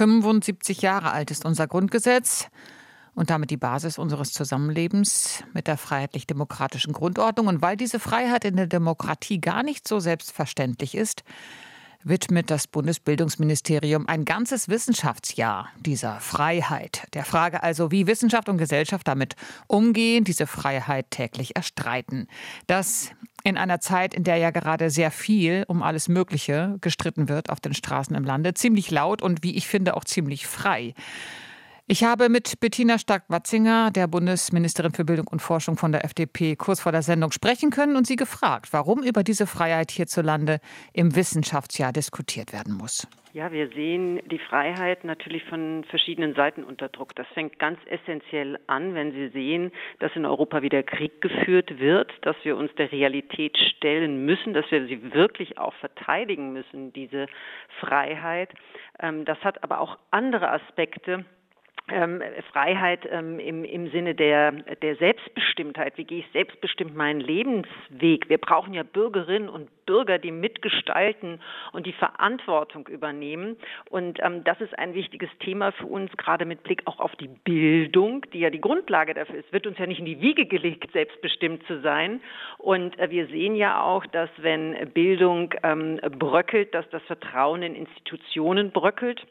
75 Jahre alt ist unser Grundgesetz und damit die Basis unseres Zusammenlebens mit der freiheitlich-demokratischen Grundordnung. Und weil diese Freiheit in der Demokratie gar nicht so selbstverständlich ist, widmet das Bundesbildungsministerium ein ganzes Wissenschaftsjahr dieser Freiheit. Der Frage also, wie Wissenschaft und Gesellschaft damit umgehen, diese Freiheit täglich erstreiten. Das in einer Zeit, in der ja gerade sehr viel um alles Mögliche gestritten wird auf den Straßen im Lande, ziemlich laut und wie ich finde auch ziemlich frei. Ich habe mit Bettina Stark-Watzinger, der Bundesministerin für Bildung und Forschung von der FDP, kurz vor der Sendung sprechen können und sie gefragt, warum über diese Freiheit hierzulande im Wissenschaftsjahr diskutiert werden muss. Ja, wir sehen die Freiheit natürlich von verschiedenen Seiten unter Druck. Das fängt ganz essentiell an, wenn Sie sehen, dass in Europa wieder Krieg geführt wird, dass wir uns der Realität stellen müssen, dass wir sie wirklich auch verteidigen müssen, diese Freiheit. Ähm, das hat aber auch andere Aspekte ähm, Freiheit ähm, im, im Sinne der, der Selbstbestimmtheit. Wie gehe ich selbstbestimmt meinen Lebensweg? Wir brauchen ja Bürgerinnen und Bürger, die mitgestalten und die Verantwortung übernehmen. Und ähm, das ist ein wichtiges Thema für uns, gerade mit Blick auch auf die Bildung, die ja die Grundlage dafür ist. Wird uns ja nicht in die Wiege gelegt, selbstbestimmt zu sein. Und äh, wir sehen ja auch, dass wenn Bildung ähm, bröckelt, dass das Vertrauen in Institutionen bröckelt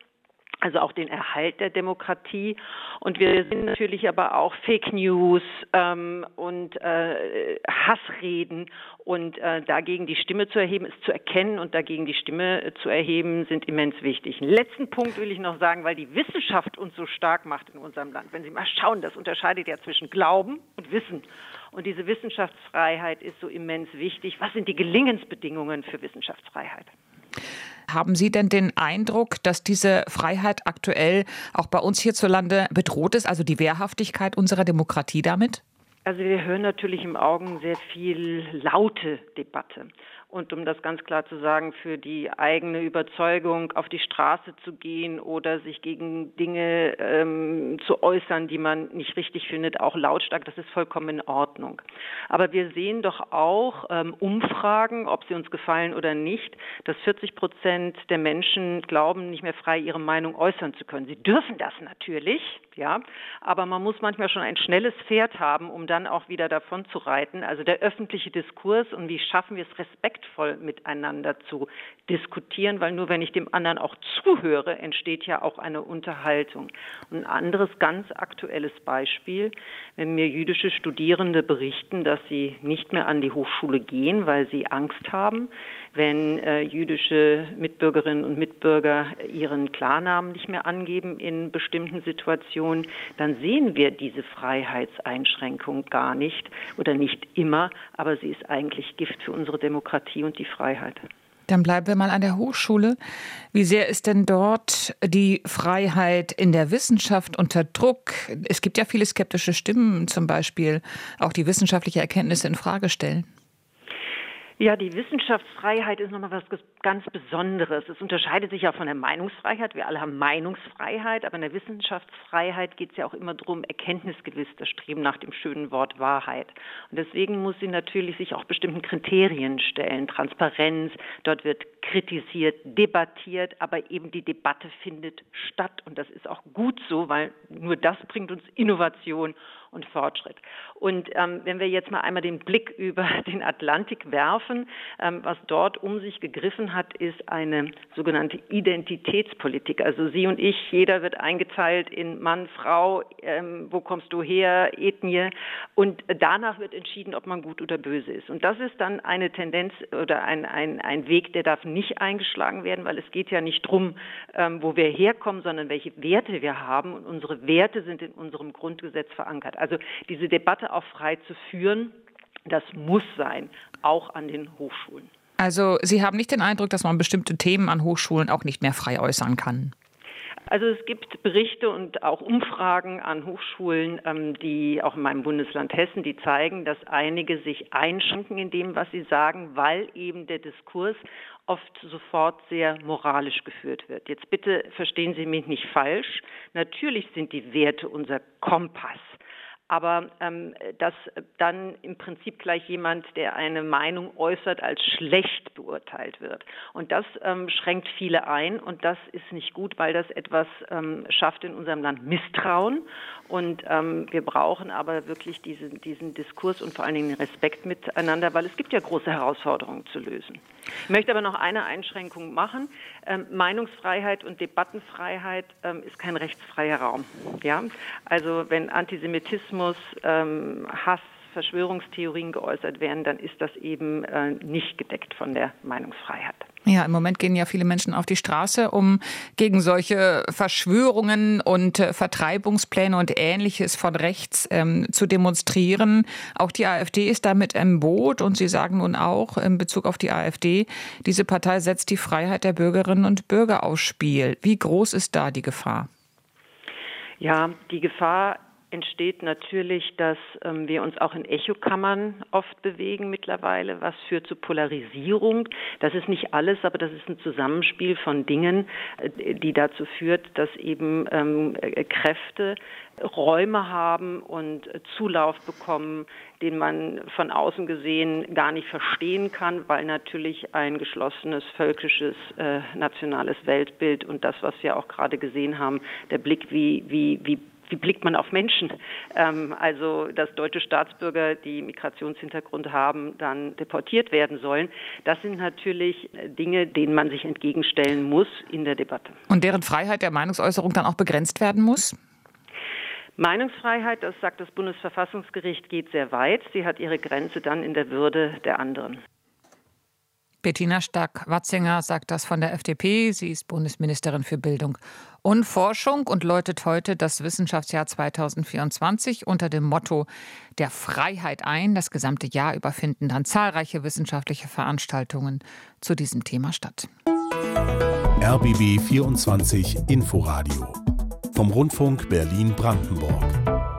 also auch den Erhalt der Demokratie. Und wir sehen natürlich aber auch Fake News ähm, und äh, Hassreden. Und äh, dagegen die Stimme zu erheben, ist zu erkennen und dagegen die Stimme äh, zu erheben, sind immens wichtig. Einen letzten Punkt will ich noch sagen, weil die Wissenschaft uns so stark macht in unserem Land. Wenn Sie mal schauen, das unterscheidet ja zwischen Glauben und Wissen. Und diese Wissenschaftsfreiheit ist so immens wichtig. Was sind die Gelingensbedingungen für Wissenschaftsfreiheit? Haben Sie denn den Eindruck, dass diese Freiheit aktuell auch bei uns hierzulande bedroht ist, also die Wehrhaftigkeit unserer Demokratie damit? Also wir hören natürlich im Augen sehr viel laute Debatte und um das ganz klar zu sagen, für die eigene Überzeugung auf die Straße zu gehen oder sich gegen Dinge ähm, zu äußern, die man nicht richtig findet, auch lautstark, das ist vollkommen in Ordnung. Aber wir sehen doch auch ähm, Umfragen, ob sie uns gefallen oder nicht, dass 40 Prozent der Menschen glauben, nicht mehr frei ihre Meinung äußern zu können. Sie dürfen das natürlich, ja, aber man muss manchmal schon ein schnelles Pferd haben, um dann auch wieder davon zu reiten. Also der öffentliche Diskurs und wie schaffen wir es, Respekt respektvoll miteinander zu diskutieren, weil nur wenn ich dem anderen auch zuhöre, entsteht ja auch eine Unterhaltung. Ein anderes ganz aktuelles Beispiel, wenn mir jüdische Studierende berichten, dass sie nicht mehr an die Hochschule gehen, weil sie Angst haben, wenn äh, jüdische Mitbürgerinnen und Mitbürger ihren Klarnamen nicht mehr angeben in bestimmten Situationen, dann sehen wir diese Freiheitseinschränkung gar nicht oder nicht immer, aber sie ist eigentlich Gift für unsere Demokratie und die Freiheit. Dann bleiben wir mal an der Hochschule. Wie sehr ist denn dort die Freiheit in der Wissenschaft unter Druck? Es gibt ja viele skeptische Stimmen, zum Beispiel auch die wissenschaftliche Erkenntnisse in Frage stellen. Ja, die Wissenschaftsfreiheit ist nochmal was ganz Besonderes. Es unterscheidet sich ja von der Meinungsfreiheit. Wir alle haben Meinungsfreiheit, aber in der Wissenschaftsfreiheit geht es ja auch immer darum, erkenntnisgewiss das Streben nach dem schönen Wort Wahrheit. Und deswegen muss sie natürlich sich auch bestimmten Kriterien stellen. Transparenz, dort wird kritisiert, debattiert, aber eben die Debatte findet statt. Und das ist auch gut so, weil nur das bringt uns Innovation und Fortschritt. Und ähm, wenn wir jetzt mal einmal den Blick über den Atlantik werfen, ähm, was dort um sich gegriffen hat, ist eine sogenannte Identitätspolitik. Also Sie und ich, jeder wird eingeteilt in Mann, Frau, ähm, wo kommst du her, Ethnie. Und danach wird entschieden, ob man gut oder böse ist. Und das ist dann eine Tendenz oder ein, ein, ein Weg, der darf nicht eingeschlagen werden, weil es geht ja nicht drum, ähm, wo wir herkommen, sondern welche Werte wir haben. Und unsere Werte sind in unserem Grundgesetz verankert. Also diese Debatte auch frei zu führen, das muss sein, auch an den Hochschulen. Also Sie haben nicht den Eindruck, dass man bestimmte Themen an Hochschulen auch nicht mehr frei äußern kann? Also es gibt Berichte und auch Umfragen an Hochschulen, ähm, die auch in meinem Bundesland Hessen, die zeigen, dass einige sich einschränken in dem, was sie sagen, weil eben der Diskurs oft sofort sehr moralisch geführt wird. Jetzt bitte verstehen Sie mich nicht falsch. Natürlich sind die Werte unser Kompass. Aber ähm, dass dann im Prinzip gleich jemand, der eine Meinung äußert, als schlecht beurteilt wird. Und das ähm, schränkt viele ein und das ist nicht gut, weil das etwas ähm, schafft in unserem Land Misstrauen. Und ähm, wir brauchen aber wirklich diesen, diesen Diskurs und vor allen Dingen Respekt miteinander, weil es gibt ja große Herausforderungen zu lösen. Ich möchte aber noch eine Einschränkung machen. Ähm, Meinungsfreiheit und Debattenfreiheit ähm, ist kein rechtsfreier Raum. Ja? Also wenn Antisemitismus, ähm, Hass, Verschwörungstheorien geäußert werden, dann ist das eben äh, nicht gedeckt von der Meinungsfreiheit. Ja, im Moment gehen ja viele Menschen auf die Straße, um gegen solche Verschwörungen und äh, Vertreibungspläne und Ähnliches von rechts ähm, zu demonstrieren. Auch die AfD ist damit im Boot und Sie sagen nun auch in Bezug auf die AfD, diese Partei setzt die Freiheit der Bürgerinnen und Bürger aufs Spiel. Wie groß ist da die Gefahr? Ja, die Gefahr entsteht natürlich, dass ähm, wir uns auch in Echokammern oft bewegen mittlerweile, was führt zu Polarisierung. Das ist nicht alles, aber das ist ein Zusammenspiel von Dingen, äh, die dazu führt, dass eben ähm, äh, Kräfte Räume haben und äh, Zulauf bekommen, den man von außen gesehen gar nicht verstehen kann, weil natürlich ein geschlossenes völkisches äh, nationales Weltbild und das, was wir auch gerade gesehen haben, der Blick, wie, wie, wie wie blickt man auf Menschen? Ähm, also, dass deutsche Staatsbürger, die Migrationshintergrund haben, dann deportiert werden sollen. Das sind natürlich Dinge, denen man sich entgegenstellen muss in der Debatte. Und deren Freiheit der Meinungsäußerung dann auch begrenzt werden muss? Meinungsfreiheit, das sagt das Bundesverfassungsgericht, geht sehr weit. Sie hat ihre Grenze dann in der Würde der anderen. Bettina Stark-Watzinger sagt das von der FDP. Sie ist Bundesministerin für Bildung und Forschung und läutet heute das Wissenschaftsjahr 2024 unter dem Motto der Freiheit ein. Das gesamte Jahr über finden dann zahlreiche wissenschaftliche Veranstaltungen zu diesem Thema statt. RBB 24 Inforadio vom Rundfunk Berlin-Brandenburg.